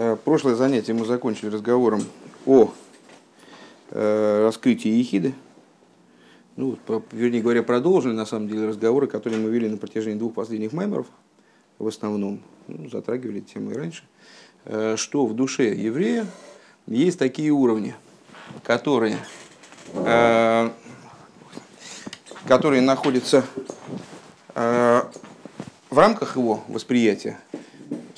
Э, прошлое занятие мы закончили разговором о э, раскрытии ехиды. Ну, вернее говоря, продолжили на самом деле разговоры, которые мы вели на протяжении двух последних маймеров, в основном, ну, затрагивали темы и раньше, э, что в душе еврея есть такие уровни, которые, которые находятся в рамках его восприятия,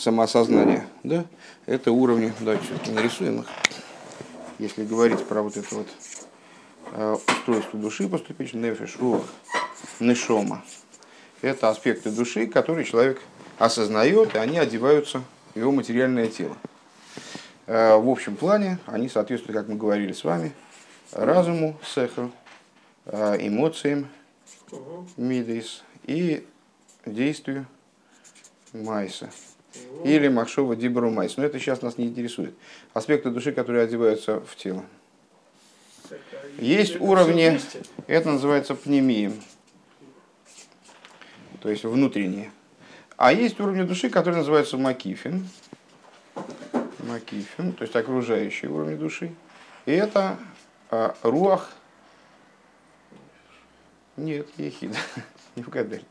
самоосознания, да, это уровни, давайте все-таки нарисуем их, если говорить про вот это вот э, устройство души поступить, нефиш, рух, нешома. Это аспекты души, которые человек осознает, и они одеваются в его материальное тело. Э, в общем плане они соответствуют, как мы говорили с вами, разуму, сеху, э, эмоциям, мидейс и действию майса. Или Махшова Дибру Майс. Но это сейчас нас не интересует. Аспекты души, которые одеваются в тело. Есть уровни, это называется пнемием, то есть внутренние. А есть уровни души, которые называются макифин. Макифин, то есть окружающие уровни души. И это а, руах. Нет, ехид. Не угадали.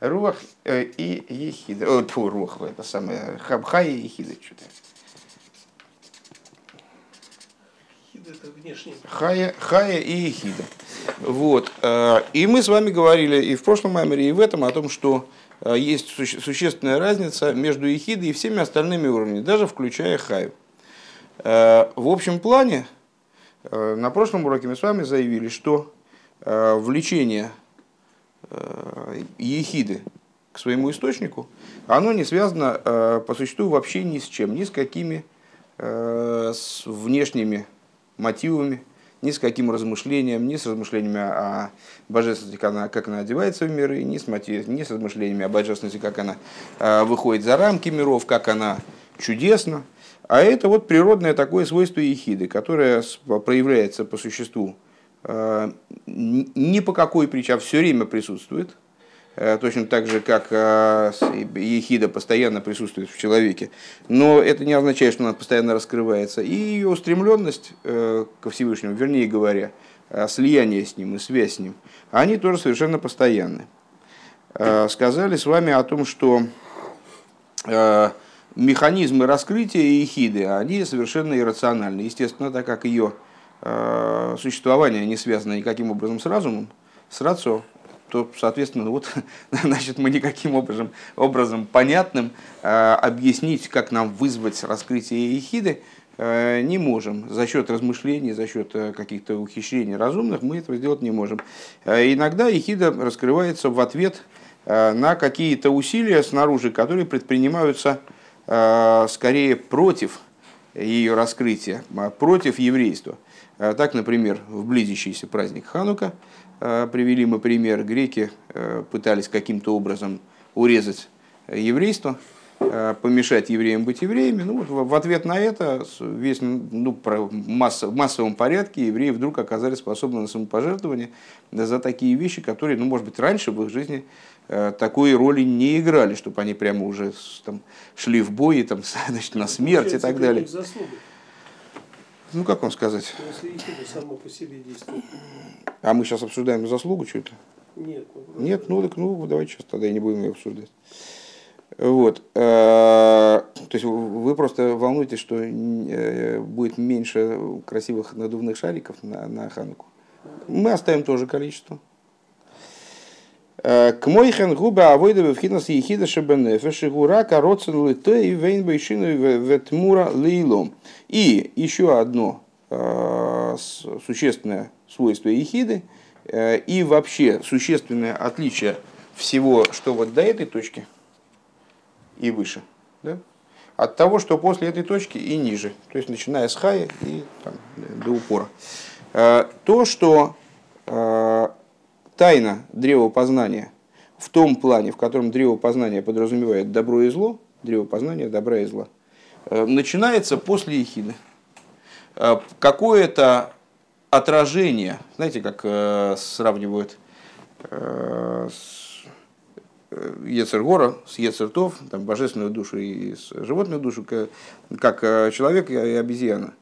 Руах э, и Ехида. О, тьфу, Руах, это самое. Хабха и Ехида что-то. Хая, хая и Ехида. Вот. Э, и мы с вами говорили и в прошлом маймере, и в этом о том, что э, есть существенная разница между Ехидой и всеми остальными уровнями, даже включая Хаю. В общем плане, на прошлом уроке мы с вами заявили, что влечение ехиды к своему источнику, оно не связано э, по существу вообще ни с чем, ни с какими э, с внешними мотивами, ни с каким размышлением, ни с размышлениями о божественности, как она, как она одевается в миры, ни с, мотив, ни с размышлениями о божественности, как она выходит за рамки миров, как она чудесна. А это вот природное такое свойство ехиды, которое проявляется по существу Э, ни по какой причине, а все время присутствует, э, точно так же, как э, ехида постоянно присутствует в человеке. Но это не означает, что она постоянно раскрывается. И ее устремленность ко Всевышнему, вернее говоря, слияние с ним и связь с ним, они тоже совершенно постоянны. Сказали с вами о том, что механизмы раскрытия ехиды, они совершенно иррациональны. Естественно, так как ее Э, существование не связано никаким образом с разумом, с рацио, то, соответственно, вот, значит, мы никаким образом, образом понятным э, объяснить, как нам вызвать раскрытие ехиды, э, не можем. За счет размышлений, за счет э, каких-то ухищрений разумных мы этого сделать не можем. Э, иногда ехида раскрывается в ответ э, на какие-то усилия снаружи, которые предпринимаются э, скорее против ее раскрытия, а против еврейства. А так, например, в близящийся праздник Ханука а, привели мы пример, греки пытались каким-то образом урезать еврейство, помешать евреям быть евреями. Ну, вот в ответ на это весь, ну, масса, в массовом порядке евреи вдруг оказались способны на самопожертвование за такие вещи, которые, ну, может быть, раньше в их жизни такой роли не играли, чтобы они прямо уже там, шли в бой, там, значит, на смерть и так далее. Ну, как вам сказать? Если ехида само по себе действует. А мы сейчас обсуждаем заслугу что-то? Нет. Ну, Нет, ну так ну давайте сейчас тогда и не будем ее обсуждать. Вот. Э, то есть вы просто волнуетесь, что э, будет меньше красивых надувных шариков на, на Хануку. Мы оставим тоже количество. К мойхен губа авойда вевхинас ехида шебенефе шигура короцен лите и вейн бейшину ветмура лейлом. И еще одно э, существенное свойство ехиды э, и вообще существенное отличие всего, что вот до этой точки и выше, да? от того, что после этой точки и ниже, то есть начиная с хая и там, до упора. Э, то, что тайна древопознания в том плане, в котором древопознание подразумевает добро и зло, древопознание добра и зла, э, начинается после Ехиды. Э, какое-то отражение, знаете, как э, сравнивают Ецергора с Ецертов, там, божественную душу и животную душу, как человек и обезьяна.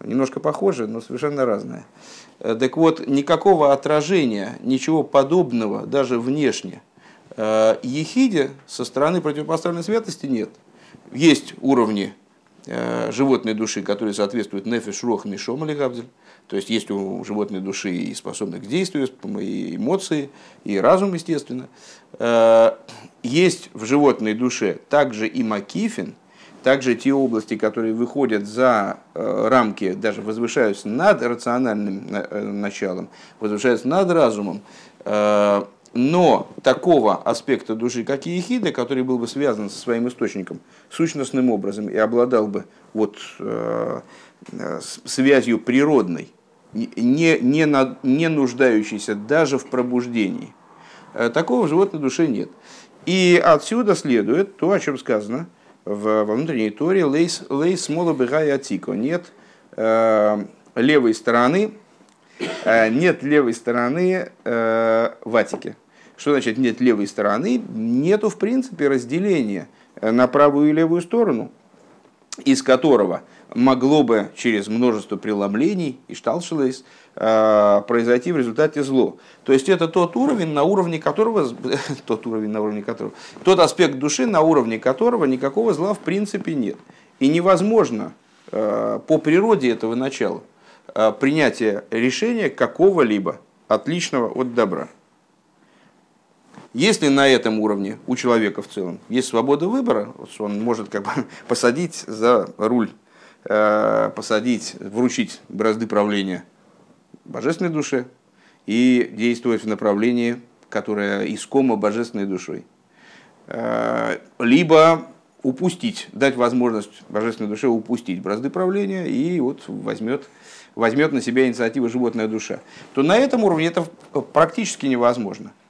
Немножко похожи, но совершенно разные. Так вот, никакого отражения, ничего подобного, даже внешне, Ехиде со стороны противопоставленной святости нет. Есть уровни Э, животной души, которые соответствуют нефиш, рох, мишом или гавдель. То есть есть у животной души и способных к действию, и эмоции, и разум, естественно. Э, есть в животной душе также и макифин, также те области, которые выходят за э, рамки, даже возвышаются над рациональным началом, возвышаются над разумом, но такого аспекта души, как ехида, который был бы связан со своим источником сущностным образом и обладал бы вот, э, связью природной, не, не, на, не нуждающейся даже в пробуждении, э, такого животной душе нет. И отсюда следует то, о чем сказано в, во внутренней торе «Лейс, лейс мола атико» нет э, левой стороны, э, нет левой стороны э, ватики. Что значит нет левой стороны? Нету, в принципе, разделения э, на правую и левую сторону, из которого могло бы через множество преломлений и шталшилейс э, произойти в результате зло. То есть это тот уровень, на уровне которого, тот уровень, на уровне которого, тот аспект души, на уровне которого никакого зла в принципе нет. И невозможно э, по природе этого начала принятие решения какого-либо отличного от добра. Если на этом уровне у человека в целом есть свобода выбора, он может как бы посадить за руль, э, посадить, вручить бразды правления божественной душе и действовать в направлении, которое искомо божественной душой. Э, либо упустить, дать возможность божественной душе упустить бразды правления и вот возьмет, возьмет на себя инициативу животная душа, то на этом уровне это практически невозможно –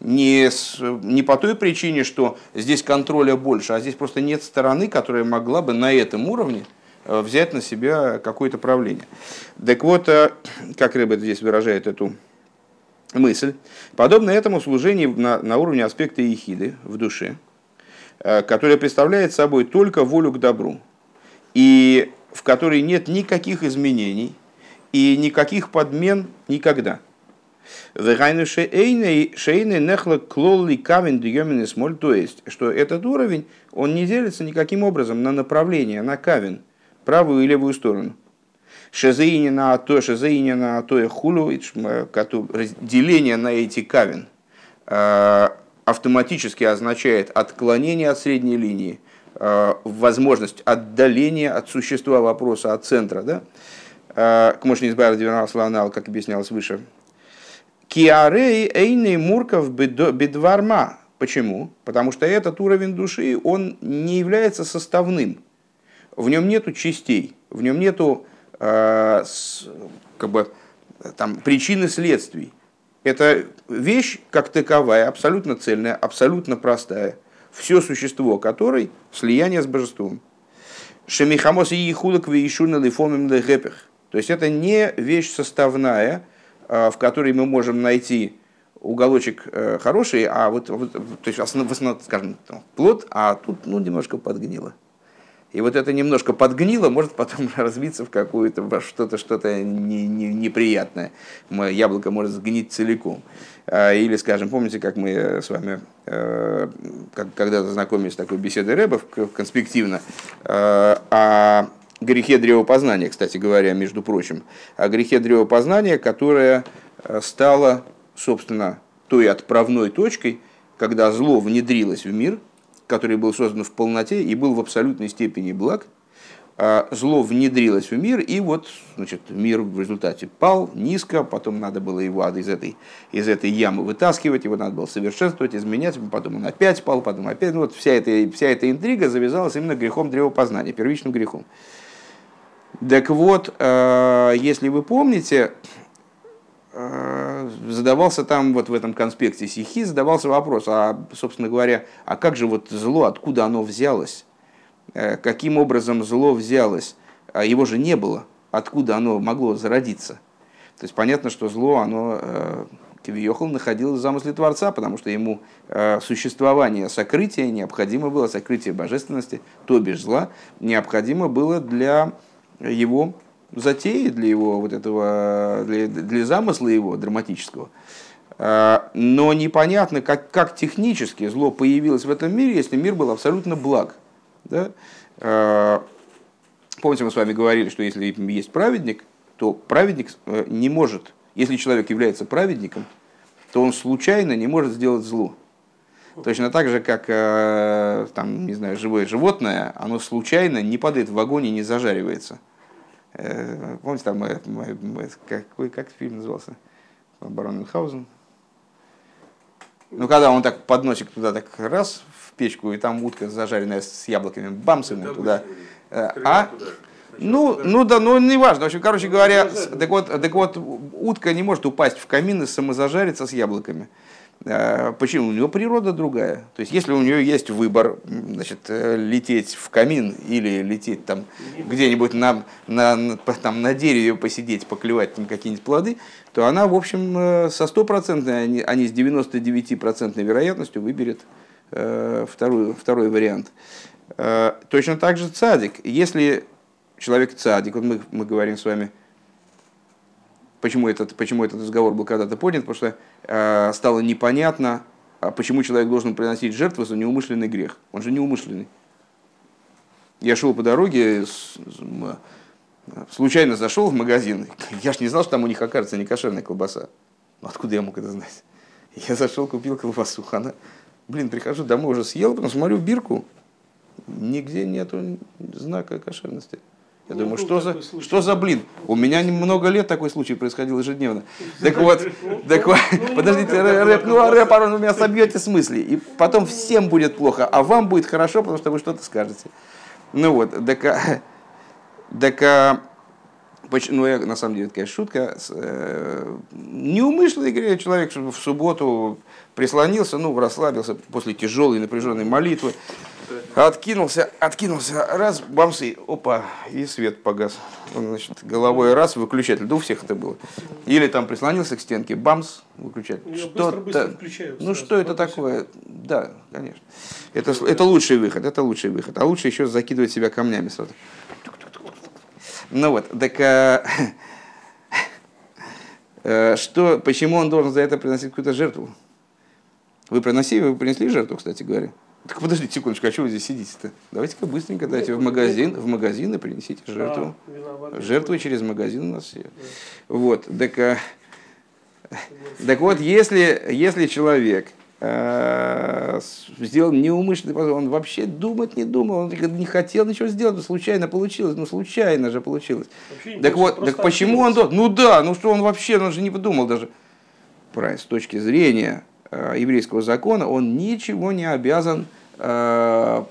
не, с, не по той причине, что здесь контроля больше, а здесь просто нет стороны, которая могла бы на этом уровне взять на себя какое-то правление. Так вот, э, как Рэббет здесь выражает эту мысль, подобно этому служение на, на уровне аспекта ехиды в душе, э, которое представляет собой только волю к добру, и в которой нет никаких изменений и никаких подмен никогда – то есть, что этот уровень, он не делится никаким образом на направление, на кавин, правую и левую сторону. Шезаине на то, шезаине на то и хулу, деление на эти кавин э, автоматически означает отклонение от средней линии, э, возможность отдаления от существа вопроса, от центра. Да? К мощной избавил как объяснялось выше, Киарей эйный мурков бедварма. Почему? Потому что этот уровень души, он не является составным. В нем нету частей, в нем нету э, с, как бы, там, причин и следствий. Это вещь как таковая, абсолютно цельная, абсолютно простая. Все существо которой слияние с божеством. Шемихамос и ехулок веишуна лифомим. То есть это не вещь составная, Э, в которой мы можем найти уголочек э, хороший, а вот, то есть основ, скажем, плод, а тут ну, немножко подгнило. И вот это немножко подгнило, может потом развиться в какое-то во что-то что-то не, не, неприятное. Яблоко может сгнить целиком. А, или, скажем, помните, как мы с вами э, когда-то знакомились с такой беседой Рэбов конспективно, а грехе древопознания, кстати говоря, между прочим, о грехе древопознания, которое э, стало, собственно, той отправной точкой, когда зло внедрилось в мир, который был создан в полноте и был в абсолютной степени благ, а зло внедрилось в мир, и вот значит, мир в результате пал низко, потом надо было его из этой, из этой ямы вытаскивать, его надо было совершенствовать, изменять, потом он опять пал, потом опять. Ну, вот вся эта, вся эта интрига завязалась именно грехом древопознания, первичным грехом. Так вот, э, если вы помните, задавался там вот в этом конспекте стихи, задавался вопрос, а, собственно говоря, а как же вот зло, откуда оно взялось? Э, каким образом зло взялось? А его же не было. Откуда оно могло зародиться? То есть понятно, что зло, оно Кивиохал находилось в замысле Творца, потому что ему э, существование сокрытия необходимо было, сокрытие божественности, то бишь зла, необходимо было для его затеи, для его вот этого, для, для замысла его драматического. Э, но непонятно, как, как технически зло появилось в этом мире, если мир был абсолютно благ. Да? Э, помните, мы с вами говорили, что если есть праведник, то праведник э, не может если человек является праведником, то он случайно не может сделать зло. Точно так же, как э, там, не знаю, живое животное, оно случайно не падает в огонь и не зажаривается. Э, помните, там, э, какой, как фильм назывался? Барон Мюнхгаузен. Ну, когда он так подносит туда так раз в печку, и там утка зажаренная с яблоками, бамс ему туда. А? Ну, ну да, ну не важно. В общем, короче говоря, так вот, так вот, утка не может упасть в камин и самозажариться с яблоками. А, почему? У него природа другая. То есть, если у нее есть выбор, значит, э, лететь в камин или лететь там где-нибудь на, на, там, на дереве посидеть, поклевать там какие-нибудь плоды, то она, в общем, э, со стопроцентной, а не с 99% вероятностью выберет э, второй, второй вариант. Точно так же цадик. Если человек цадик, вот мы, мы говорим с вами, почему этот, почему этот разговор был когда-то поднят, потому что э, стало непонятно, а почему человек должен приносить жертву за неумышленный грех. Он же неумышленный. Я шел по дороге, с, случайно зашел в магазин. Я ж не знал, что там у них окажется не кошерная колбаса. Ну, откуда я мог это знать? Я зашел, купил колбасу. Она, блин, прихожу домой, уже съел, потом смотрю бирку. Нигде нету знака кошерности. Я думаю, что за, что за блин? У меня много лет такой случай происходил ежедневно. Так вот, так вот подождите, рэп, ну а рэп, вы меня собьете с мысли. И потом всем будет плохо, а вам будет хорошо, потому что вы что-то скажете. Ну вот, так, а, так а, ну, я, на самом деле, это, конечно, шутка. Э, неумышленный человек в субботу прислонился, ну, расслабился после тяжелой напряженной молитвы. Откинулся, откинулся, раз, бамсы, опа, и свет погас. Он, значит, головой раз, выключатель. Да у всех это было. Или там прислонился к стенке, бамс, выключатель. Что быстро, ну что это такое? Да, конечно. Это, это лучший выход, это лучший выход. А лучше еще закидывать себя камнями сразу. Ну вот, так э, что, почему он должен за это приносить какую-то жертву? Вы приносили, вы принесли жертву, кстати говоря. Так подождите секундочку, а что вы здесь сидите-то? Давайте-ка быстренько дайте в магазин, в магазин и принесите жертву. А, Жертвы через магазин у нас все. Вот, так, а, так вот, если, если человек э, сделал неумышленный позор, он вообще думать не думал, он не хотел ничего сделать, но случайно получилось, ну случайно же получилось. Так вот, так почему он должен? Ну да, ну что он вообще, он же не подумал даже. Правильно, с точки зрения еврейского закона, он ничего не обязан э,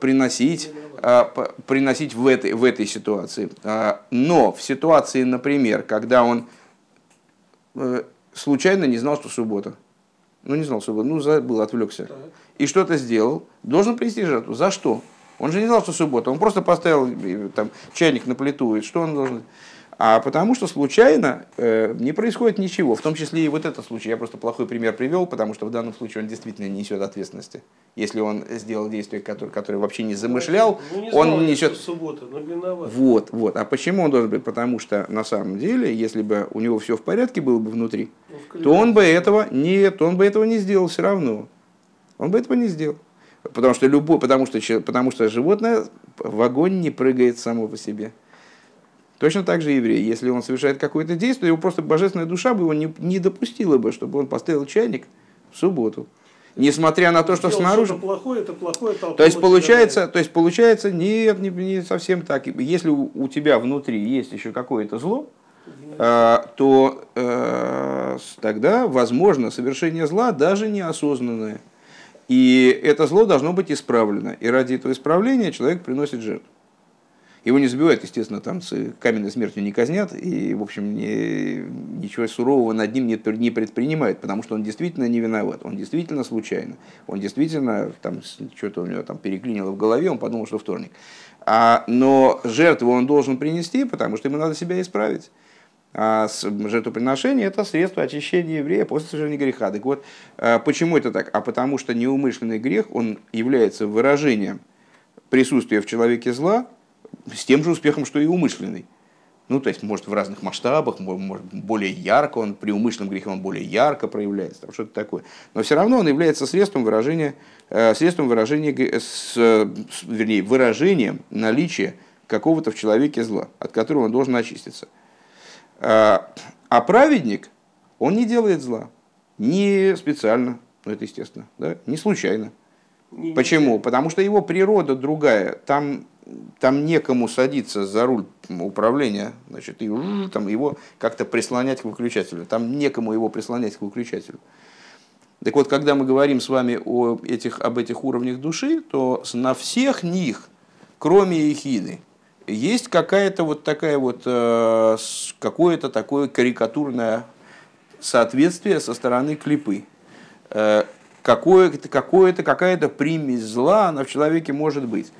приносить, э, приносить в этой, в этой ситуации. Но в ситуации, например, когда он случайно не знал, что суббота, ну не знал суббота, ну забыл, отвлекся, и что-то сделал, должен принести жертву. За что? Он же не знал, что суббота, он просто поставил там, чайник на плиту, и что он должен а потому что случайно э, не происходит ничего, в том числе и вот этот случай. Я просто плохой пример привел, потому что в данном случае он действительно не несет ответственности. Если он сделал действие, которое, которое вообще не замышлял, ну, не знал, он несет... Суббота, но виноват. Вот, вот. А почему он должен быть? Потому что на самом деле, если бы у него все в порядке было бы внутри, ну, то он бы этого нет, он бы этого не сделал все равно. Он бы этого не сделал. Потому что, любой, потому, что, потому что животное в огонь не прыгает само по себе. Точно так же еврей, если он совершает какое-то действие, его просто божественная душа бы его не, не допустила бы, чтобы он поставил чайник в субботу. Несмотря на то, что снаружи... Плохое, это плохое, это то есть получается, то есть получается, нет, не, не совсем так. Если у, у тебя внутри есть еще какое-то зло, э, то э, тогда возможно совершение зла даже неосознанное. И это зло должно быть исправлено. И ради этого исправления человек приносит жертву. Его не забивают, естественно, там с каменной смертью не казнят, и, в общем, не, ничего сурового над ним не, не предпринимают, потому что он действительно не виноват, он действительно случайно, он действительно, там, что-то у него там переклинило в голове, он подумал, что вторник. А, но жертву он должен принести, потому что ему надо себя исправить. А жертвоприношение – это средство очищения еврея после совершения греха. Так вот, а, почему это так? А потому что неумышленный грех, он является выражением присутствия в человеке зла с тем же успехом, что и умышленный. Ну, то есть, может, в разных масштабах, может, более ярко, он при умышленном грехе он более ярко проявляется, там что-то такое. Но все равно он является средством выражения, э, средством выражения, с, вернее, выражением наличия какого-то в человеке зла, от которого он должен очиститься. А, а праведник, он не делает зла. Не специально, ну это естественно, да? не случайно. Не Почему? Потому что его природа другая. Там, там некому садиться за руль управления, значит, и там его как-то прислонять к выключателю. Там некому его прислонять к выключателю. Так вот, когда мы говорим с вами о этих, об этих уровнях души, то на всех них, кроме ехиды, есть какая-то вот такая вот, э, какое-то такое карикатурное соответствие со стороны клипы. Э, какое-то, какое-то, какая-то примесь зла она в человеке может быть.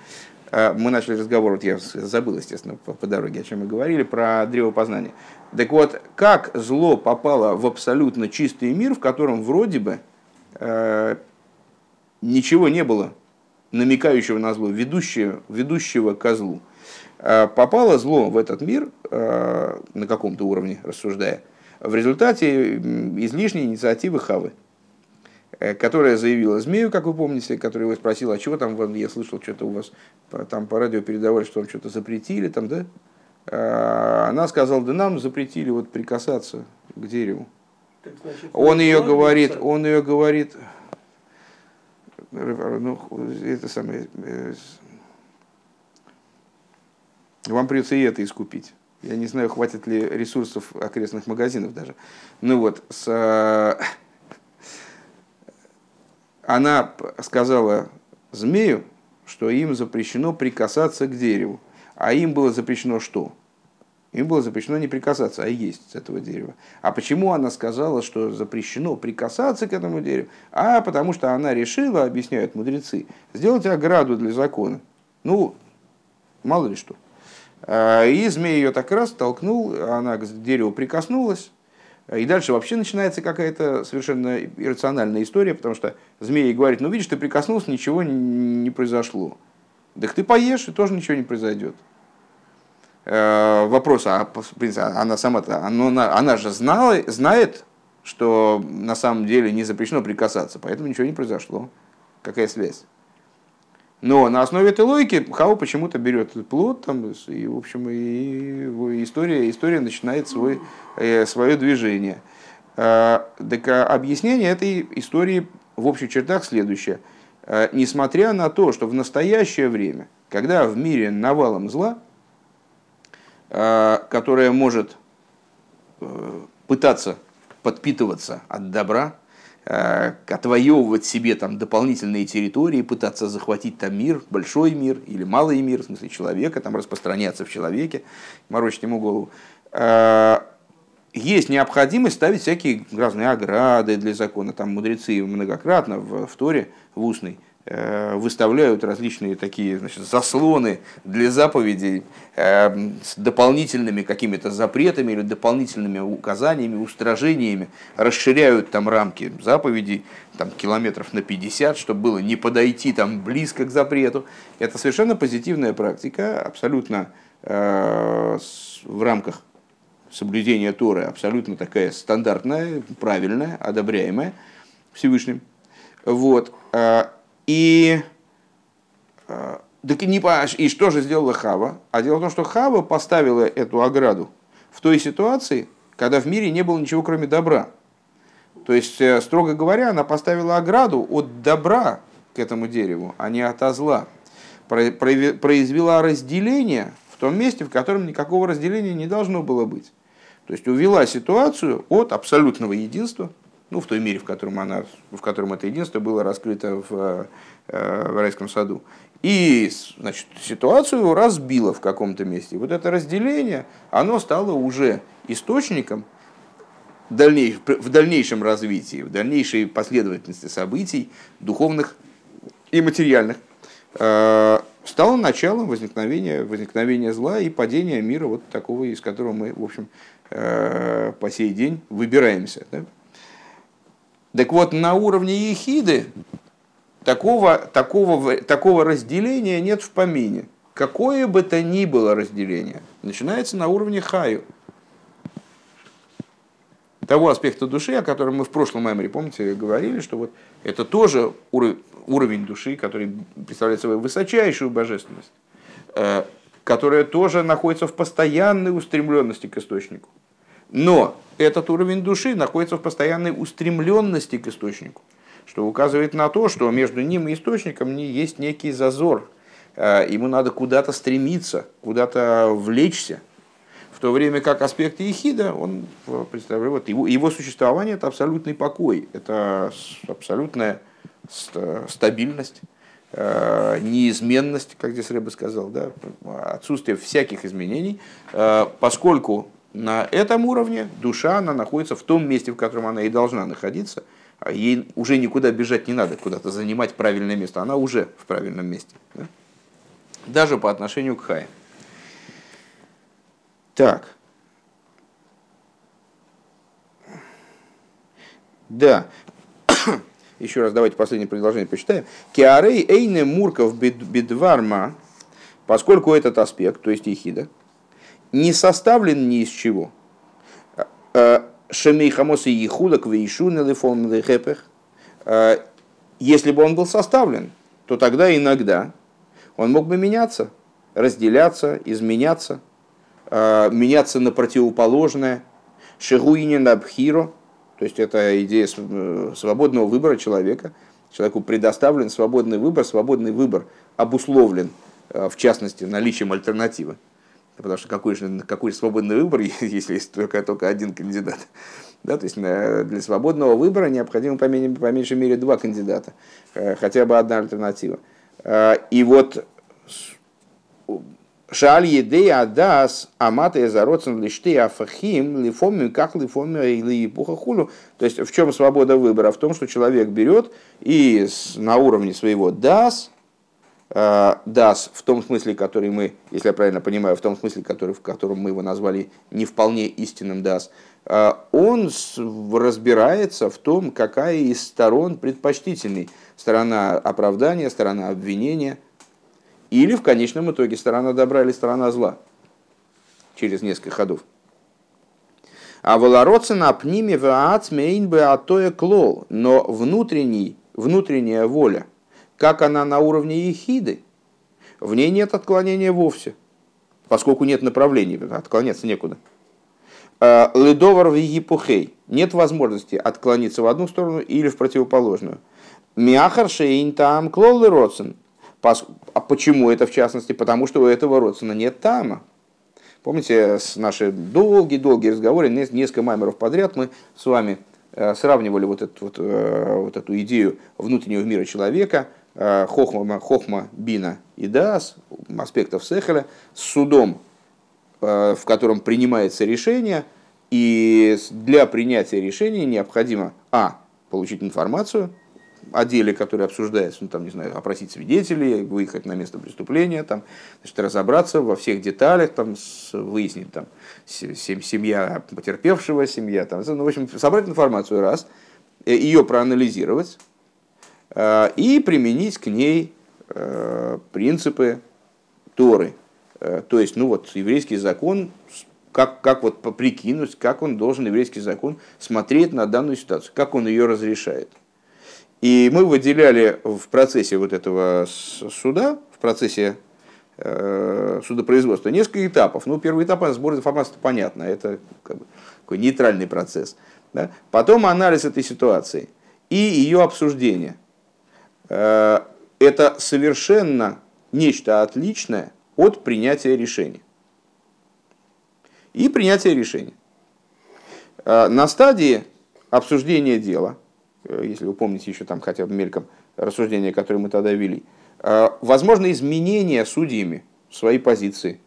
Э, мы начали разговор, вот я забыл, естественно, по, по дороге, о чем мы говорили, про древопознание. Так вот, как зло попало в абсолютно чистый мир, в котором вроде бы э, ничего не было намекающего на зло, ведущего, ведущего к злу. Э, попало зло в этот мир, э, на каком-то уровне рассуждая, в результате излишней инициативы Хавы, которая заявила змею, как вы помните, который его спросил, а чего там, я слышал, что-то у вас там по радио передавали, что вам что-то запретили, там, да? Она сказала, да нам запретили вот прикасаться к дереву. Так, значит, он ее говорит, он ее говорит, ну, это самое, вам придется и это искупить. Я не знаю, хватит ли ресурсов окрестных магазинов даже. Ну вот, с, э, она сказала змею, что им запрещено прикасаться к дереву. А им было запрещено что? Им было запрещено не прикасаться, а есть с этого дерева. А почему она сказала, что запрещено прикасаться к этому дереву? А потому что она решила, объясняют мудрецы, сделать ограду для закона. Ну, мало ли что. А, и змей ее так раз толкнул, она к дереву прикоснулась. И дальше вообще начинается какая-то совершенно иррациональная история, потому что змей говорит, ну видишь, ты прикоснулся, ничего не произошло. Так ты поешь, и тоже ничего не произойдет. А, вопрос, а принципе, она сама-то, она, она же знала, знает, что на самом деле не запрещено прикасаться, поэтому ничего не произошло. Какая связь? Но на основе этой логики Хава почему-то берет плод, там, и, в общем, и история, история начинает свой, э, свое движение. А, так а объяснение этой истории в общих чертах следующее. А, несмотря на то, что в настоящее время, когда в мире навалом зла, которое может э, пытаться подпитываться от добра, отвоевывать себе там дополнительные территории, пытаться захватить там мир, большой мир или малый мир, в смысле человека, там распространяться в человеке, морочить ему голову. Э, есть необходимость ставить всякие разные ограды для закона. Там мудрецы многократно в, в Торе, в устной, Э, выставляют различные такие значит, заслоны для заповедей э, с дополнительными какими-то запретами или дополнительными указаниями, устражениями, расширяют там рамки заповедей там, километров на 50, чтобы было не подойти там близко к запрету. Это совершенно позитивная практика, абсолютно э, в рамках соблюдения Торы, абсолютно такая стандартная, правильная, одобряемая Всевышним. Вот. И, э, так не, и что же сделала Хава? А дело в том, что Хава поставила эту ограду в той ситуации, когда в мире не было ничего, кроме добра. То есть, э, строго говоря, она поставила ограду от добра к этому дереву, а не от зла. Произвела разделение в том месте, в котором никакого разделения не должно было быть. То есть увела ситуацию от абсолютного единства – ну, в той мере, в котором, она, в котором это единство было раскрыто в, э, в райском саду. И значит, ситуацию разбило в каком-то месте. Вот это разделение, оно стало уже источником дальнейш, в дальнейшем развитии, в дальнейшей последовательности событий, духовных и материальных. Э, стало началом возникновения, возникновения зла и падения мира, вот такого, из которого мы, в общем, э, по сей день выбираемся. Да? Так вот, на уровне ехиды такого, такого, такого разделения нет в помине. Какое бы то ни было разделение, начинается на уровне хаю. Того аспекта души, о котором мы в прошлом меморе, помните, говорили, что вот это тоже уровень, души, который представляет собой высочайшую божественность, э, которая тоже находится в постоянной устремленности к источнику. Но этот уровень души находится в постоянной устремленности к источнику, что указывает на то, что между ним и источником есть некий зазор. Э, ему надо куда-то стремиться, куда-то влечься. В то время как аспект Ехида, он представляет, вот его, его существование – это абсолютный покой, это абсолютная стабильность, э, неизменность, как здесь Рэбе сказал, да, отсутствие всяких изменений, э, поскольку на этом уровне душа, она находится в том месте, в котором она и должна находиться, а ей уже никуда бежать не надо, куда-то занимать правильное место, она уже в правильном месте. Да? Даже по отношению к Хае. Так. Да. Еще раз давайте последнее предложение почитаем. Киарей эйне мурков бедварма, поскольку этот аспект, то есть ехида, не составлен ни из чего. Э, э, Шемей хамоса ехуда квейшун или хепех. Э, если бы он был составлен, то тогда иногда он мог бы меняться, разделяться, изменяться, меняться на противоположное. Шигуинин абхиро – то есть это идея э, свободного выбора человека. Человеку предоставлен свободный выбор, свободный выбор обусловлен, э, в частности, наличием альтернативы. Потому что какой же, какой же свободный выбор, если есть только, только один кандидат? Да, то есть э, для свободного выбора необходимо по, меньшей, по меньшей мере два кандидата, хотя бы одна альтернатива. И вот Шаль едей адас амата и зароцен лишты афахим лифомим как лифомим или пуха хулю. То есть в чем свобода выбора? В том, что человек берет и на уровне своего дас, э, дас в том смысле, который мы, если я правильно понимаю, в том смысле, который, в котором мы его назвали не вполне истинным дас, э, он разбирается в том, какая из сторон предпочтительней. Сторона оправдания, сторона обвинения – или в конечном итоге сторона добра или сторона зла. Через несколько ходов. А волороцина пниме ваацмейн бы атоя клол. Но внутренний, внутренняя воля, как она на уровне ехиды, в ней нет отклонения вовсе, поскольку нет направлений, отклоняться некуда. А, Ледовар в Египухей. Нет возможности отклониться в одну сторону или в противоположную. Мяхар шейн там клол родсен. А почему это в частности? Потому что у этого родственника нет тама. Помните, наши долгие-долгие разговоры, несколько маймеров подряд мы с вами э, сравнивали вот эту, вот, э, вот эту идею внутреннего мира человека, э, хохма, хохма бина и дас, аспектов сехеля, с судом, в котором принимается решение, и для принятия решения необходимо, а, получить информацию, о деле, которое обсуждается, ну, там, не знаю, опросить свидетелей, выехать на место преступления, там, значит, разобраться во всех деталях, там, выяснить, там, семья потерпевшего, семья, там, ну, в общем, собрать информацию раз, э, ее проанализировать э, и применить к ней э, принципы Торы. То есть, ну вот, еврейский закон, как, как вот прикинуть, как он должен, еврейский закон, смотреть на данную ситуацию, как он ее разрешает. И мы выделяли в процессе вот этого суда, в процессе э, судопроизводства несколько этапов. Ну, первый этап сбор информации, понятно, это как бы такой нейтральный процесс. Да? Потом анализ этой ситуации и ее обсуждение. Э, это совершенно нечто отличное от принятия решения. И принятие решения. Э, на стадии обсуждения дела – Э, если вы помните еще там хотя бы мельком рассуждения, которые мы тогда вели, возможно изменение судьями своей позиции.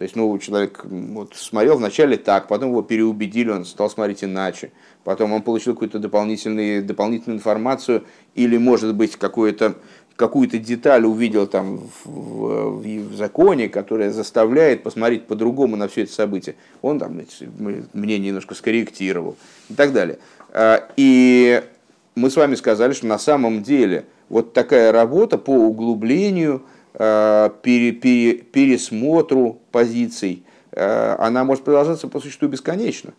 То есть, ну, человек вот, смотрел вначале так, потом его переубедили, он стал смотреть иначе. Потом он получил какую-то дополнительную, дополнительную информацию или, может быть, какое-то какую-то деталь увидел там в, в, в законе, которая заставляет посмотреть по-другому на все это событие, он там мнение немножко скорректировал и так далее. А, и мы с вами сказали, что на самом деле вот такая работа по углублению, пере, пере, пересмотру позиций, а, она может продолжаться по существу бесконечно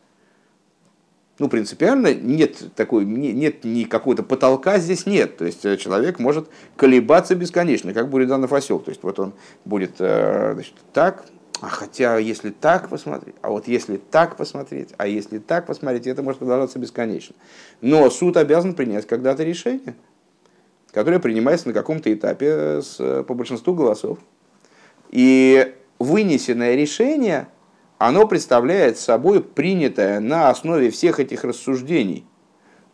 ну, принципиально нет такой, нет ни какого-то потолка здесь нет. То есть э, человек может колебаться бесконечно, как Буриданов осел. То есть вот он будет э, значит, так, а хотя если так посмотреть, а вот если так посмотреть, а если так посмотреть, это может продолжаться бесконечно. Но суд обязан принять когда-то решение, которое принимается на каком-то этапе с, э, по большинству голосов. И вынесенное решение – оно представляет собой принятое на основе всех этих рассуждений,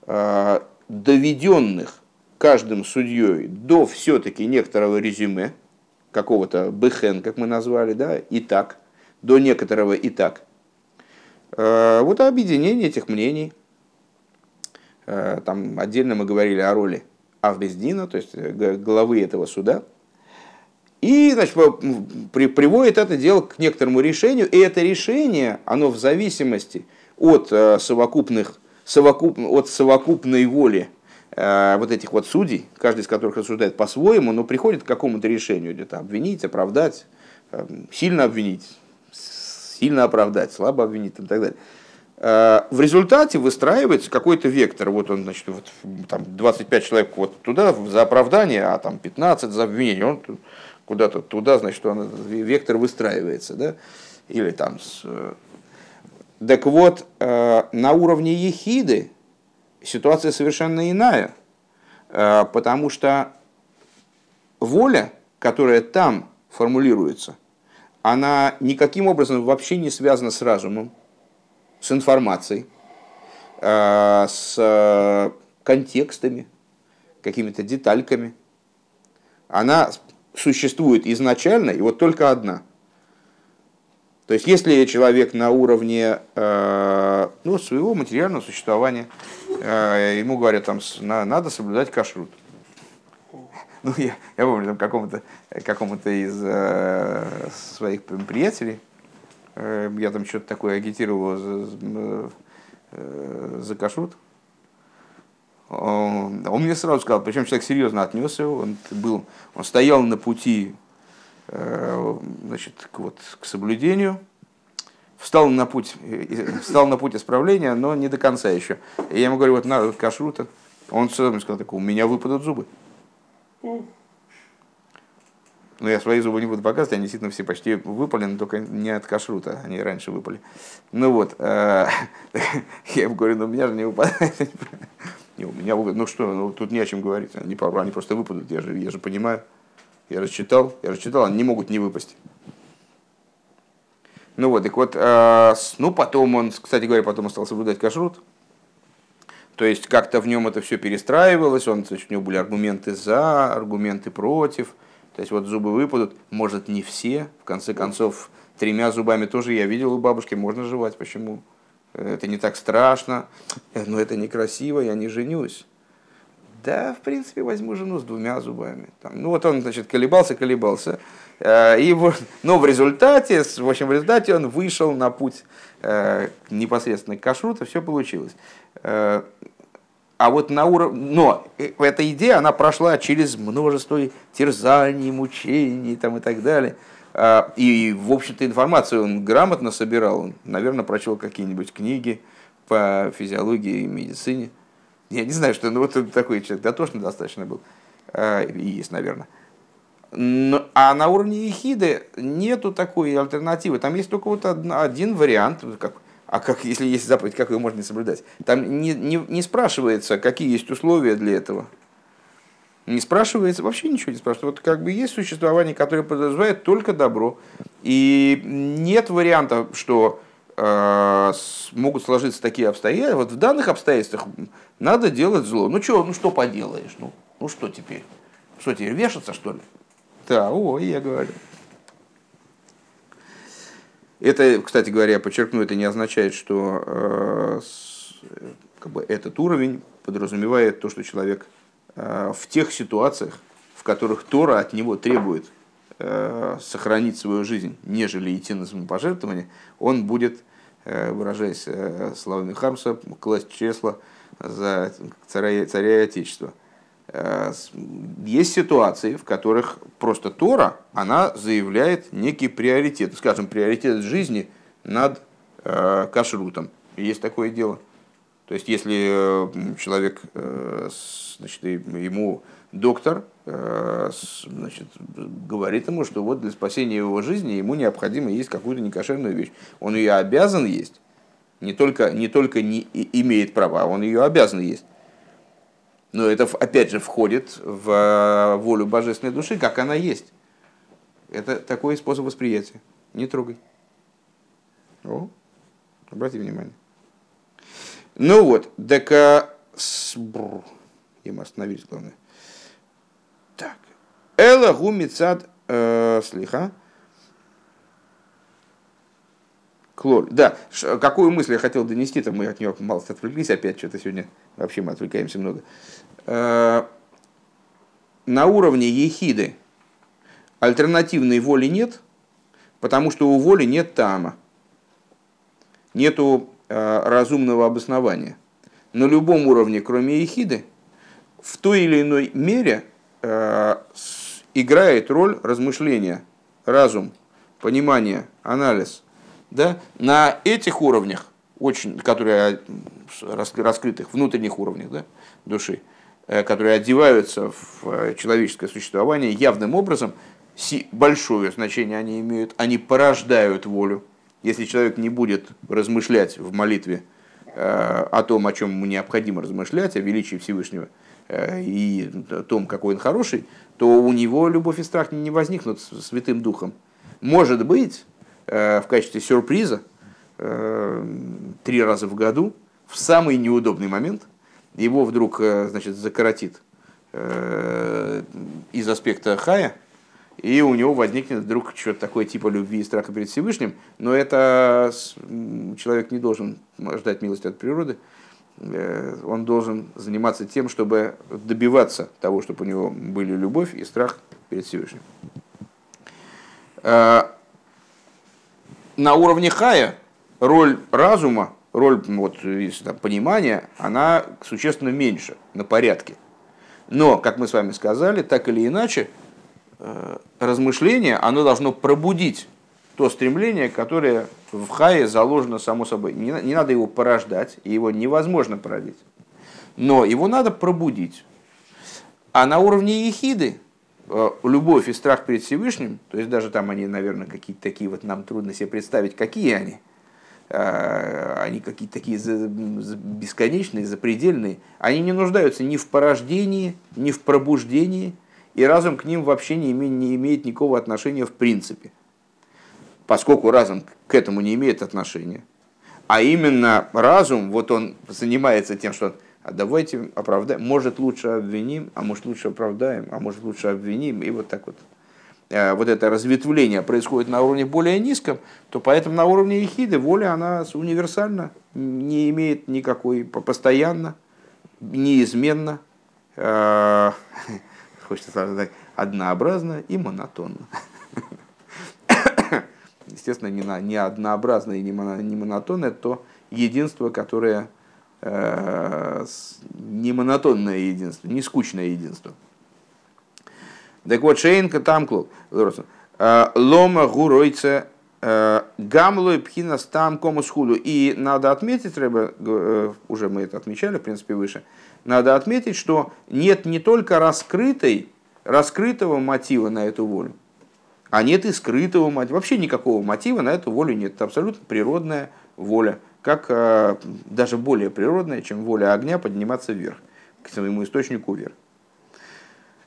э, доведенных каждым судьей до все-таки некоторого резюме, какого-то бэхэн, как мы назвали, да, и так, до некоторого и так. Э, вот объединение этих мнений. Э, там отдельно мы говорили о роли Авбездина, то есть главы этого суда – и значит, при, приводит это дело к некоторому решению, и это решение, оно в зависимости от, э, совокупных, совокуп, от совокупной воли э, вот этих вот судей, каждый из которых рассуждает по-своему, но приходит к какому-то решению, где-то обвинить, оправдать, э, сильно обвинить, сильно оправдать, слабо обвинить и так далее. В результате выстраивается какой-то вектор. Вот он, значит, вот, там 25 человек вот туда за оправдание, а там 15 за обвинение. Он куда-то туда, значит, он, вектор выстраивается, да, или там с... Э, так вот, э, на уровне ехиды ситуация совершенно иная, э, потому что воля, которая там формулируется, она никаким образом вообще не связана с разумом, с информацией, с контекстами, какими-то детальками. Она существует изначально, и вот только одна. То есть, если человек на уровне э, ну, своего материального существования, э, ему говорят, там, надо соблюдать кашрут. Ну, я, я помню, там, какому-то какому из э, своих приятелей, э, я там что-то такое агитировал за, э, за кашрут, он мне сразу сказал, причем человек серьезно отнесся, он, был, он стоял на пути э, значит, к, вот, к соблюдению, встал на путь, встал на путь исправления, но не до конца еще. И я ему говорю, вот надо кашрута. Он сразу сказал, так, у меня выпадут зубы. Ну, я свои зубы не буду показывать, они действительно все почти выпали, но только не от кашрута, они раньше выпали. Ну вот, э, я ему говорю, ну у меня же не выпадает. У меня, ну что, ну, тут не о чем говорить, они, они просто выпадут, я же, я же понимаю. Я расчитал, я расчитал, они не могут не выпасть. Ну вот, так вот, э, ну потом он, кстати говоря, потом он стал соблюдать кашрут. То есть как-то в нем это все перестраивалось, он, значит, у него были аргументы за, аргументы против. То есть вот зубы выпадут, может не все, в конце концов, тремя зубами тоже я видел у бабушки, можно жевать, почему? это не так страшно, но это некрасиво, я не женюсь. Да, в принципе, возьму жену с двумя зубами. Там, ну вот он, значит, колебался, колебался. Э, и, но в результате, в общем, в результате он вышел на путь э, непосредственно к кашруту, все получилось. А вот на уровне... Но эта идея, она прошла через множество терзаний, мучений там, и так далее. А, и, в общем-то, информацию он грамотно собирал. Он, наверное, прочел какие-нибудь книги по физиологии и медицине. Я не знаю, что ну, вот такой человек дотошный достаточно был. А, и есть, наверное. Но, а на уровне ехиды нету такой альтернативы. Там есть только вот один вариант. Как, а как, если есть заповедь, как ее можно не соблюдать? Там не, не, не спрашивается, какие есть условия для этого. Не спрашивается, вообще ничего не спрашивается. Вот как бы есть существование, которое подразумевает только добро. И нет варианта, что э, могут сложиться такие обстоятельства. Вот в данных обстоятельствах надо делать зло. Ну что, ну что поделаешь? Ну, ну что теперь? Что теперь, вешаться что ли? Да, ой, я говорю. Это, кстати говоря, подчеркну, это не означает, что э, как бы этот уровень подразумевает то, что человек Э, в тех ситуациях, в которых Тора от него требует э, сохранить свою жизнь, нежели идти на самопожертвование, он будет, выражаясь словами Хармса, класть чресло за царя, царя и отечества. Э, есть ситуации, в которых просто Тора, она заявляет некий приоритет, скажем, приоритет жизни над э, кашрутом. Есть такое дело. То есть, если э, человек, значит, ему доктор значит, говорит ему, что вот для спасения его жизни ему необходимо есть какую-то некошерную вещь. Он ее обязан есть, не только, не только не имеет права, он ее обязан есть. Но это, опять же, входит в э, волю божественной души, как она есть. Это такой способ восприятия. Не трогай. О, обрати внимание. Ну вот, так... А, Бррр. Я мы остановились, главное. Так. Эла гумицад э, слиха. Клоль. Да, какую мысль я хотел донести, то мы от нее мало отвлеклись опять, что-то сегодня вообще мы отвлекаемся много. Э, на уровне ехиды альтернативной воли нет, потому что у воли нет тама, нету э, разумного обоснования. На любом уровне, кроме ехиды, в той или иной мере э, играет роль размышления, разум, понимание, анализ – да, на этих уровнях, очень, которые раскрытых внутренних уровнях да, души, э, которые одеваются в э, человеческое существование явным образом, большое значение они имеют, они порождают волю. Если человек не будет размышлять в молитве э, о том, о чем ему необходимо размышлять, о величии Всевышнего и о том, какой он хороший, то у него любовь и страх не возникнут святым духом. Может быть, в качестве сюрприза э, три раза в году в самый неудобный момент. Его вдруг э, значит, закоротит из аспекта хая, и у него возникнет вдруг что-то такое типа любви и страха перед Всевышним, но это человек не должен ждать милости от природы, он должен заниматься тем, чтобы добиваться того, чтобы у него были любовь и страх перед Всевышним на уровне хая роль разума, роль вот, там, понимания, она существенно меньше, на порядке. Но, как мы с вами сказали, так или иначе, э, размышление, оно должно пробудить то стремление, которое в хае заложено само собой. Не, не надо его порождать, и его невозможно породить. Но его надо пробудить. А на уровне ехиды, Э, любовь и страх перед Всевышним, то есть даже там они, наверное, какие-то такие вот нам трудно себе представить, какие они. Э, они какие-то такие бесконечные, запредельные. Они не нуждаются ни в порождении, ни в пробуждении, и разум к ним вообще не имеет, не имеет никакого отношения в принципе. Поскольку разум к этому не имеет отношения. А именно разум, вот он занимается тем, что он а давайте оправдаем, может лучше обвиним, а может лучше оправдаем, а может лучше обвиним, и вот так вот. Э, вот это разветвление происходит на уровне более низком, то поэтому на уровне ехиды воля, она универсальна, не имеет никакой, постоянно, неизменно, э, хочется сказать, однообразно и монотонно. Естественно, не, не однообразно и не монотонно, это то единство, которое не монотонное единство, не скучное единство. Так вот, Шейнка Тамклу, э, Лома Гуройце э, Гамлой Пхина Стам Комус Худу. И надо отметить, уже мы это отмечали, в принципе, выше, надо отметить, что нет не только раскрытой, раскрытого мотива на эту волю, а нет и скрытого мотива. Вообще никакого мотива на эту волю нет. Это абсолютно природная воля как э, даже более природная, чем воля огня подниматься вверх, к своему источнику вверх.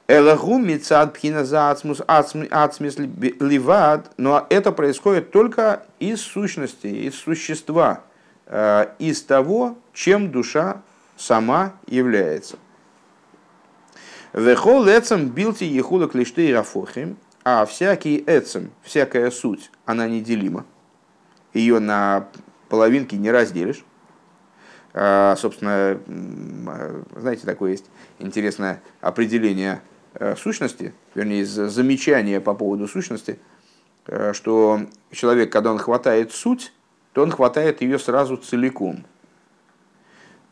Элагу мицад за ацмис ливад, но это происходит только из сущности, из существа, э, из того, чем душа сама является. Вехол эцем билти ехуда клишты и рафохим, а всякий эцем, всякая суть, она неделима. Ее на половинки не разделишь. А, собственно, знаете, такое есть интересное определение э, сущности, вернее, из замечания по поводу сущности, э, что человек, когда он хватает суть, то он хватает ее сразу целиком.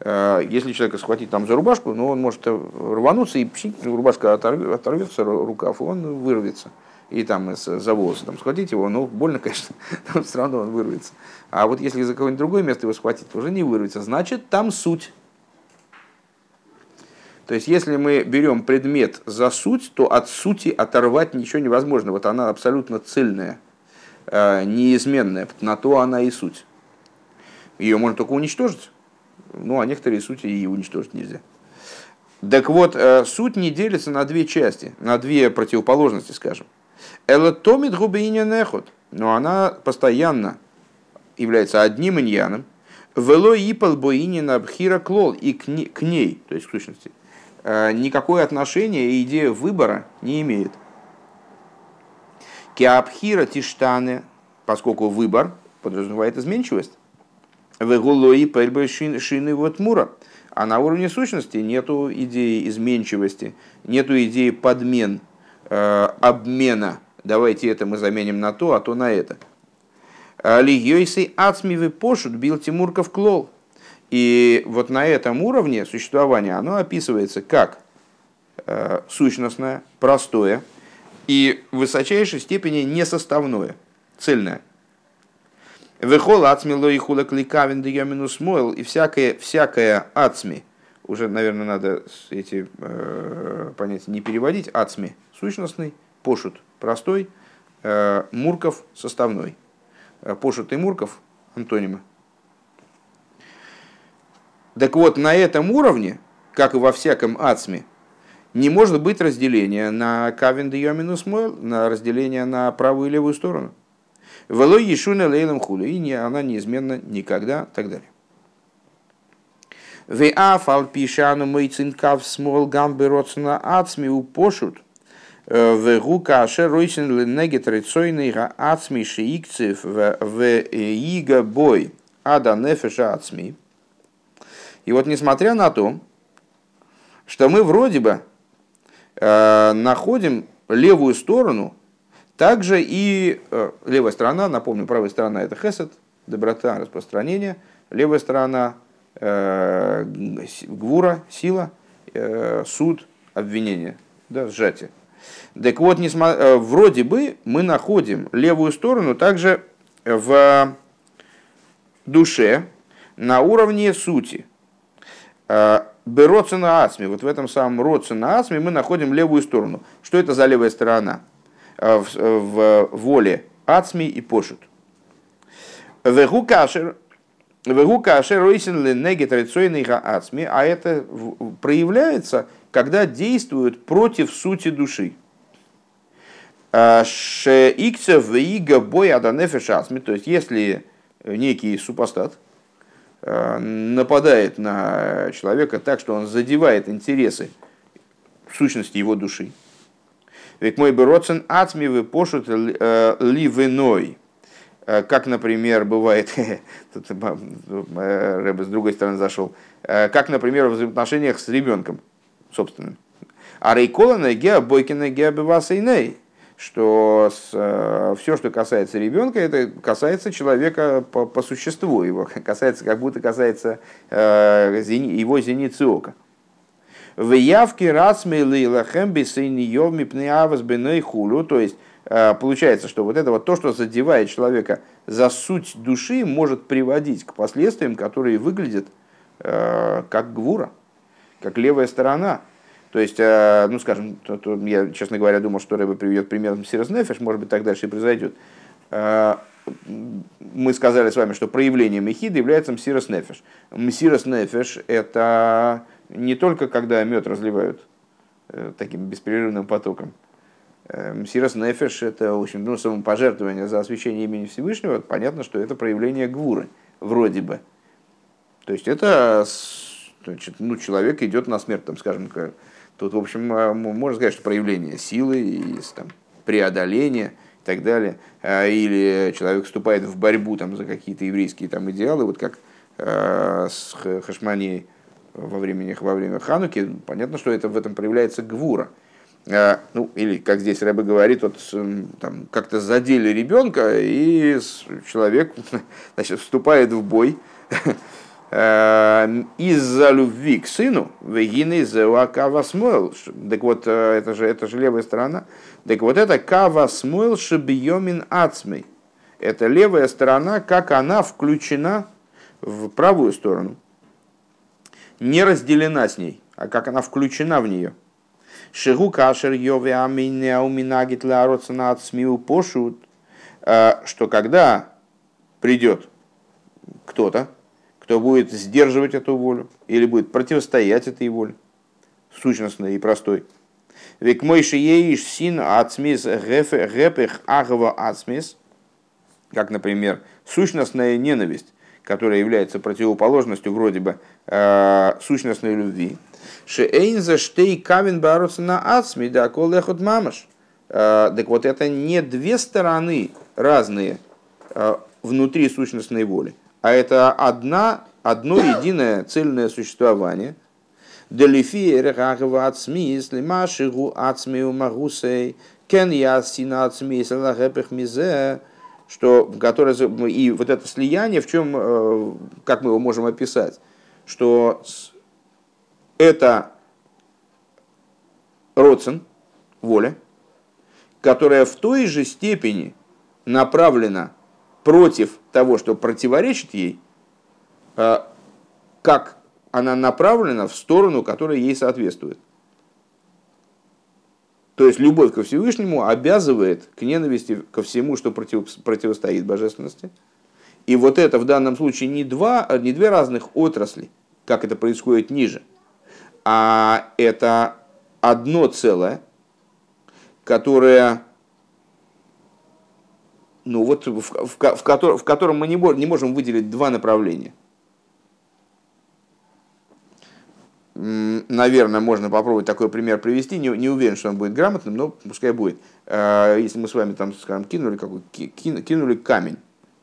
Э, если человека схватить там за рубашку, ну, он может рвануться, и пшик, рубашка оторвется, рукав, и он вырвется. И там за волосы там, схватить его, ну, больно, конечно, но все равно он вырвется. А вот если за какое-нибудь другое место его схватить, то уже не вырвется. Значит, там суть. То есть, если мы берем предмет за суть, то от сути оторвать ничего невозможно. Вот она абсолютно цельная, э, неизменная. На то она и суть. Ее можно только уничтожить. Ну, а некоторые сути и уничтожить нельзя. Так вот, э, суть не делится на две части, на две противоположности, скажем. Элатомит губиня нехот, но она постоянно является одним иньяном. Вело ипал боинина бхира клол и к ней, то есть в сущности, Э, никакое отношение и идея выбора не имеет. Киабхира тиштаны, поскольку выбор подразумевает изменчивость. Вегулои пельбы шины вот мура. А на уровне сущности нету идеи изменчивости, нету идеи подмен, э, обмена. Давайте это мы заменим на то, а то на это. Лигьёйсы ацмивы пошут бил Тимурков клол. И вот на этом уровне существования оно описывается как э, сущностное, простое и в высочайшей степени несоставное, цельное. Вехол ацмило и хула кликавин минус мойл и всякое, всякое ацми, уже, наверное, надо эти э, понятия не переводить, ацми сущностный, пошут простой, э, мурков составной. Э, пошут и мурков антонимы. Так вот, на этом уровне, как и во всяком ацме, не может быть разделения на кавен минус мол, на разделение на правую и левую сторону. Велой ешуна лейлом хулю, и не, она неизменно никогда, так далее. Веафал пишану мейцинкав смол гамбы родсона ацми упошут, э, вегу каше ройсен ленеге трицойный ацми шиикцев в ига бой ада нефеша ацми. И вот несмотря на то, что мы вроде бы э, находим левую сторону, также и э, левая сторона, напомню, правая сторона это хесед, доброта, распространение, левая сторона э, гвура, сила, суд, обвинение, да, сжатие. Так вот, несмотря, э, вроде бы мы находим левую сторону также в душе на уровне сути. Э, Бероцина Ацми, вот в этом самом Роцина Ацми мы находим левую сторону. Что это за левая сторона? Э, в, в воле Ацми и Пошут. Вегу кашер, вегу кашер ройсен Ацми, а это проявляется, когда действуют против сути души. Э, Шеикцев ига бой аданефеш Ацми, то есть если некий супостат, Э, нападает на человека так, что он задевает интересы сущности его души. Ведь мой бороцен ацми пошут э, ливеной. Э, как, например, бывает, тут Рэбе с другой стороны зашел, как, например, в взаимоотношениях с ребенком собственным. А рейкола на геа бойкина геа бивасейней что с, э, все, что касается ребенка, это касается человека по, по существу, его касается, как будто касается э, его зеницы ока. В явке расмели лахем бисейнием пнеавас беной хулю, то есть э, получается, что вот это вот то, что задевает человека за суть души, может приводить к последствиям, которые выглядят э, как гвура, как левая сторона то есть, э, ну, скажем, то, то я, честно говоря, думал, что Рэбе приведет пример Сирос Нефеш, может быть, так дальше и произойдет. Э, мы сказали с вами, что проявлением Эхида является Мсирос Нефеш. Мсирос Нефеш – это не только когда мед разливают э, таким беспрерывным потоком. Мсирос Нефеш – это, в общем, ну, самопожертвование за освящение имени Всевышнего. Понятно, что это проявление гвуры, вроде бы. То есть, это значит, ну, человек идет на смерть, там, скажем, Тут, в общем, а, можно сказать, что проявление силы и там, преодоления и так далее. А, или человек вступает в борьбу там, за какие-то еврейские там, идеалы, вот как э, с Хашманией во время, во время Хануки, понятно, что это в этом проявляется гвура. ну, или, как здесь Рэбе говорит, вот, там, как-то задели ребенка, и человек значит, вступает в бой из-за любви к сыну, вегины за кавасмойл. Так вот, это же, это же левая сторона. Так вот, это кавасмойл шибьемин ацмей. Это левая сторона, как она включена в правую сторону. Не разделена с ней, а как она включена в нее. Шигу кашер йове амине ауминагит лароцена ацмиу пошут. Что когда придет кто-то, кто будет сдерживать эту волю или будет противостоять этой воле, сущностной и простой. Век мой шиеиш син ацмис гепех агва ацмис, как, например, сущностная ненависть, которая является противоположностью вроде бы э, сущностной любви. Шеэйнза штей кавин баруться на ацми, да колехот мамаш. Э, так вот, это не две стороны разные э, внутри сущностной воли а это одна, одно единое цельное существование. Делифиер гагва ацми, если машигу ацми у магусей, кен я сина ацми, если лагепех мизе, что, которое, и вот это слияние, в чем, э, как мы его можем описать, что это родствен, воля, которая в той же степени направлена против того, что противоречит ей, а, как она направлена в сторону, которая ей соответствует. То есть любовь ко Всевышнему обязывает к ненависти ко всему, что против, противостоит божественности. И вот это в данном случае не, два, не две разных отрасли, как это происходит ниже, а это одно целое, которое ну вот в, в, в, в котором мы не, не можем выделить два направления. Наверное, можно попробовать такой пример привести. Не, не уверен, что он будет грамотным, но пускай будет. А, если мы с вами там, скажем, кинули, какой, кинули камень,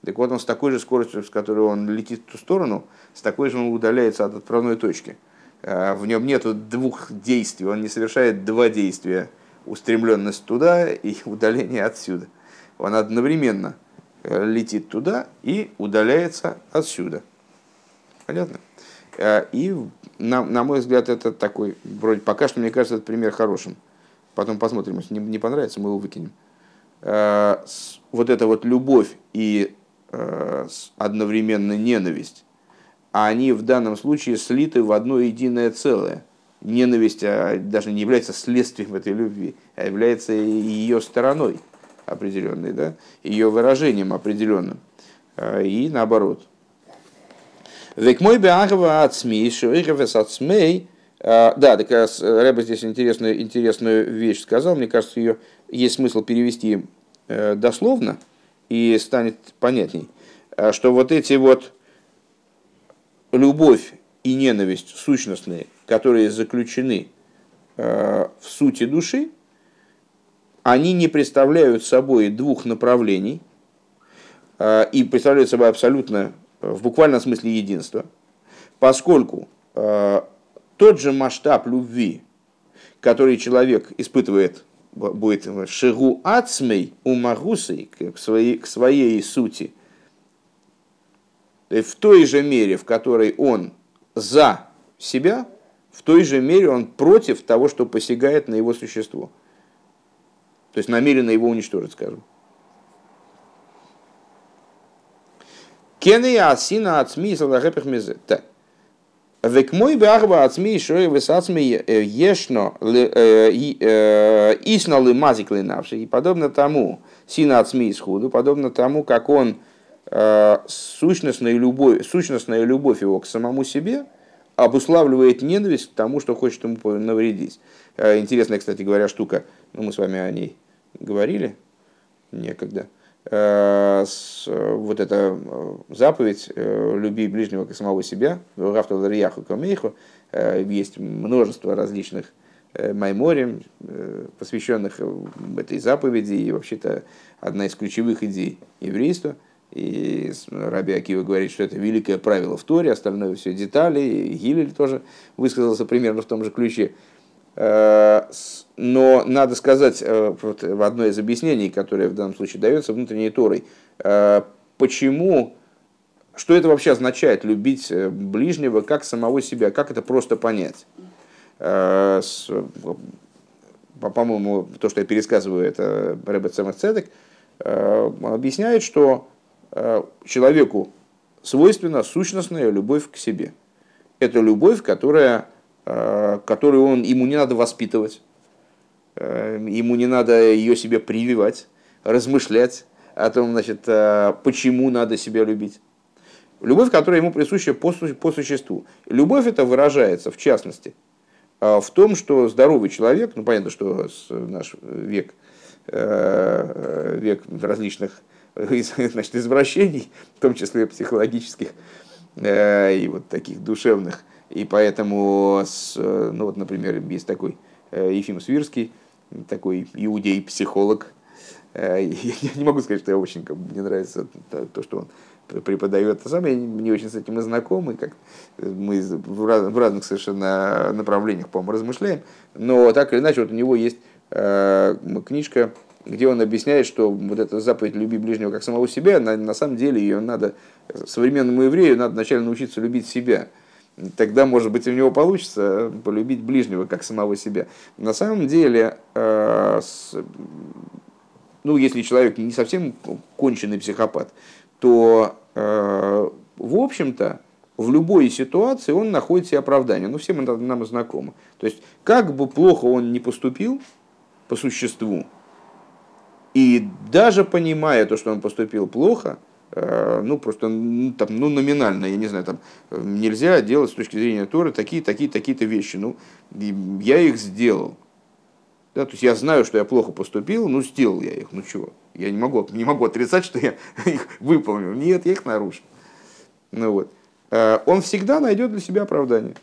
так вот он с такой же скоростью, с которой он летит в ту сторону, с такой же он удаляется от отправной точки. А, в нем нет двух действий, он не совершает два действия. Устремленность туда и удаление отсюда он одновременно э, летит туда и удаляется отсюда. Понятно? Э, и, на, на мой взгляд, это такой, вроде пока что, мне кажется, этот пример хорошим. Потом посмотрим, если не, не понравится, мы его выкинем. Э, вот эта вот любовь и одновременно ненависть, они в данном случае слиты в одно единое целое. Ненависть а даже не является следствием этой любви, а является ее стороной определенной, да, ее выражением определенным. А, и наоборот. Век мой беагава от шуихавес от СМИ, а, да, так раз Рэба здесь интересную, интересную вещь сказал, мне кажется, ее есть смысл перевести э, дословно, и станет понятней, что вот эти вот любовь и ненависть сущностные, которые заключены э, в сути души, они не представляют собой двух направлений э, и представляют собой абсолютно э, в буквальном смысле единство, поскольку э, тот же масштаб любви, который человек испытывает, будет шигу ацмей умагусой к своей, к своей сути, в той же мере, в которой он за себя, в той же мере он против того, что посягает на его существо – то есть намеренно его уничтожить, скажем. Кены асина ацми салахепех мезе. Так. Век мой беарба ацми шой весацми ешно э, э, исно ли мазик навши. И подобно тому, сина ацми исходу, подобно тому, как он э, сущностная любовь, сущностная любовь его к самому себе обуславливает ненависть к тому, что хочет ему навредить. Интересная, кстати говоря, штука. Ну, мы с вами о ней говорили некогда, э, вот эта э, заповедь э, «люби ближнего как самого себя», есть множество различных майморем, посвященных этой заповеди, и вообще-то одна из ключевых идей еврейства. И Раби Акива говорит, что это великое правило в Торе, остальное все детали, и Гилель тоже высказался примерно в том же ключе но надо сказать, вот в одно из объяснений, которое в данном случае дается внутренней Торой, почему, что это вообще означает любить ближнего как самого себя, как это просто понять. По-моему, то, что я пересказываю, это Рэббет Цемах Цедек, объясняет, что человеку свойственна сущностная любовь к себе. Это любовь, которая, э, которую он, ему не надо воспитывать, э, ему не надо ее себе прививать, размышлять о том, значит, э, почему надо себя любить. Любовь, которая ему присуща по, по существу. Любовь это выражается, в частности, в том, что здоровый человек, ну понятно, что наш век, век различных значит, извращений, в том числе психологических э, и вот таких душевных. И поэтому, ну вот, например, есть такой э, Ефим Свирский, такой иудей-психолог. Э, я не могу сказать, что я очень как, мне нравится то, что он преподает. Сам я не очень с этим и знаком, как мы в разных совершенно направлениях, по-моему, размышляем. Но так или иначе, вот у него есть книжка где он объясняет, что вот эта заповедь «люби ближнего как самого себя», на, на самом деле ее надо, современному еврею надо вначале научиться любить себя. Тогда, может быть, у него получится полюбить ближнего как самого себя. На самом деле, э, ну, если человек не совсем конченый психопат, то, э, в общем-то, в любой ситуации он находит себе оправдание. Ну, всем это нам знакомо. То есть, как бы плохо он не поступил по существу, и даже понимая то, что он поступил плохо, ну, просто ну, там, ну, номинально, я не знаю, там, нельзя делать с точки зрения Торы такие, такие, такие-то вещи. Ну, я их сделал. Да, то есть я знаю, что я плохо поступил, ну, сделал я их, ну чего? Я не могу, не могу отрицать, что я их выполнил. Нет, я их нарушил. Ну, вот. Э, он всегда найдет для себя оправдание.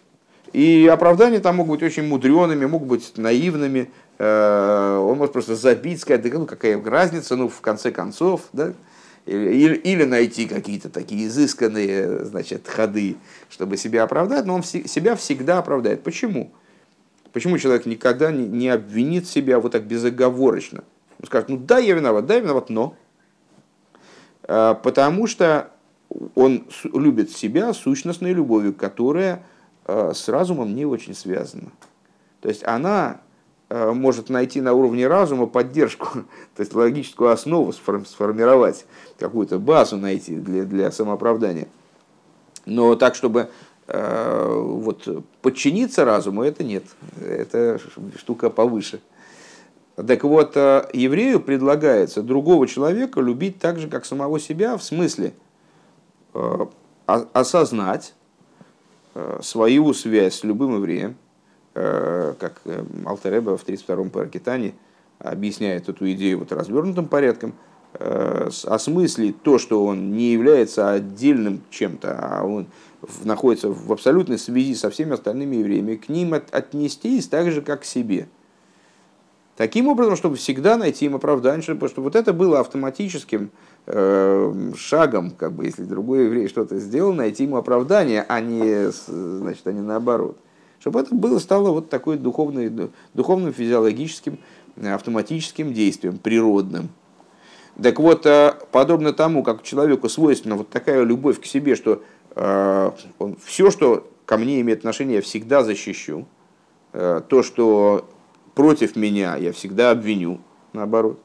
И оправдания там могут быть очень мудреными, могут быть наивными, Э, он может просто забить, сказать, да ну какая разница, ну в конце концов, да, или, или найти какие-то такие изысканные значит, ходы, чтобы себя оправдать, но он себя всегда оправдает. Почему? Почему человек никогда не, обвинит себя вот так безоговорочно? Он скажет, ну да, я виноват, да, я виноват, но. Э, потому что он любит себя сущностной любовью, которая э, с разумом не очень связана. То есть она может найти на уровне разума поддержку, то есть логическую основу сформировать, какую-то базу найти для, для самооправдания. Но так, чтобы э, вот, подчиниться разуму, это нет. Это штука повыше. Так вот, э, еврею предлагается другого человека любить так же, как самого себя, в смысле осознать свою связь с любым евреем, Э, как э, Алтереба в 32-м Паракитане объясняет эту идею вот развернутым порядком, э, осмыслить то, что он не является отдельным чем-то, а он находится в абсолютной связи со всеми остальными евреями, к ним отнестись так же, как к себе. Таким образом, чтобы всегда найти им оправдание, чтобы, чтобы вот это было автоматическим э, шагом, как бы, если другой еврей что-то сделал, найти ему оправдание, а не, значит, а не наоборот чтобы это было, стало вот такой духовным, духовным физиологическим, э, автоматическим действием, природным. Так вот, э, подобно тому, как человеку свойственна вот такая любовь к себе, что э, он, все, что ко мне имеет отношение, я всегда защищу. То, что против меня, я всегда обвиню, наоборот.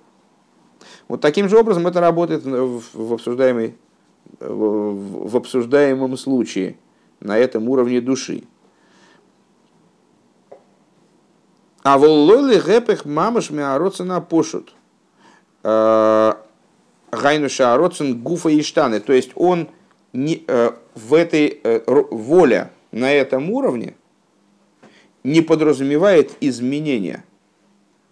Вот таким же образом это работает в, обсуждаемой, в обсуждаемом случае, на этом уровне души. А воллоли гэпэх мамаш миароцена пошут. Э, Гайнуша ароцен гуфа и штаны. То есть он не, э, в этой э, воля на этом уровне не подразумевает изменения.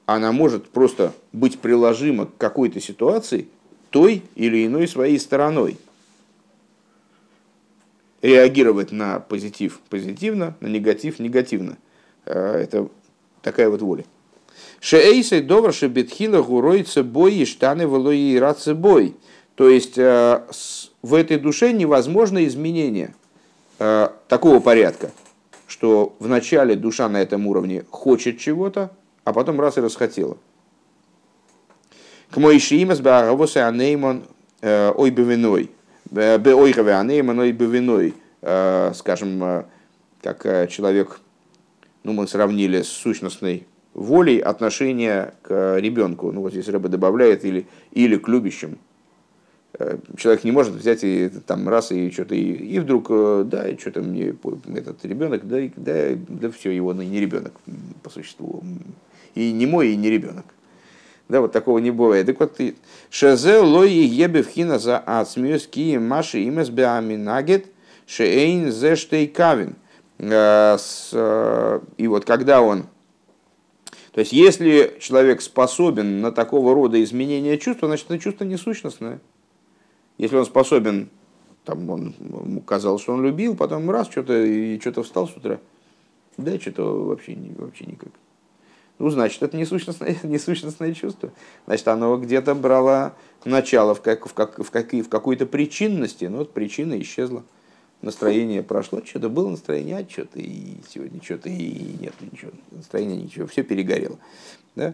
Она может просто быть приложима к какой-то ситуации той или иной своей стороной. Реагировать на позитив позитивно, на негатив негативно. Это такая вот воля. Шеэйсей довар шебетхила гуроится бой и штаны волои и бой. То есть э, в этой душе невозможно изменение такого порядка, что вначале душа на этом уровне хочет чего-то, а потом раз и расхотела. К мой шиимас баагавосы анеймон э, ой бевиной. Ой анеймон ой бевиной. Скажем, как человек, ну мы сравнили с сущностной волей отношения к ребенку. Ну вот здесь рыба добавляет или, или к любящим. Э, человек не может взять и там раз и что-то и, и вдруг э, да и что-то мне этот ребенок да да да все его не ребенок по существу и не мой и не ребенок да вот такого не бывает так вот шезе лои ебевхина за ацмиус маши имес беаминагет шейн зе штейкавин э, и вот когда он то есть, если человек способен на такого рода изменения чувства, значит, это чувство несущностное. Если он способен, там, он, казалось, что он любил, потом раз, что-то и что-то встал с утра, да, что-то вообще, вообще никак. Ну, значит, это несущностное, несущностное чувство. Значит, оно где-то брало начало в, как, в, как, в, как, в какой-то причинности, но вот причина исчезла настроение прошло, что-то было настроение, а что-то и сегодня что-то и нет ничего, настроение ничего, все перегорело. Да?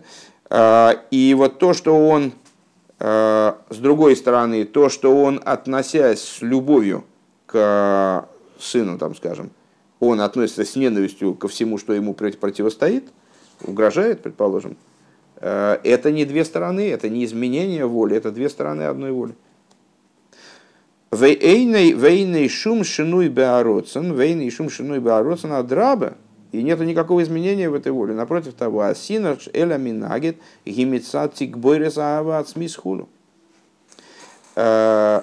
А, и вот то, что он, а, с другой стороны, то, что он, относясь с любовью к сыну, там, скажем, он относится с ненавистью ко всему, что ему противостоит, угрожает, предположим, а, это не две стороны, это не изменение воли, это две стороны одной воли. Вейней шум шинуй беароцен, вейней шум шинуй беароцен адраба, и нет никакого изменения в этой воле. Напротив того, асинаш эля минагет гимица тикбойрес аава смисхулу. Э,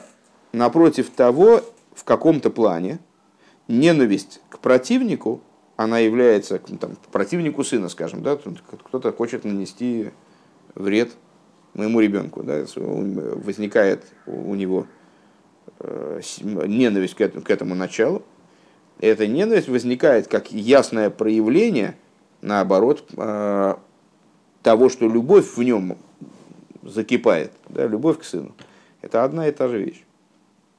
напротив того, в каком-то плане, ненависть к противнику, она является там, противнику сына, скажем, да, кто-то хочет нанести вред моему ребенку, да, возникает у него ненависть к этому, к этому началу. Эта ненависть возникает как ясное проявление, наоборот, э, того, что любовь в нем закипает, да, любовь к сыну. Это одна и та же вещь.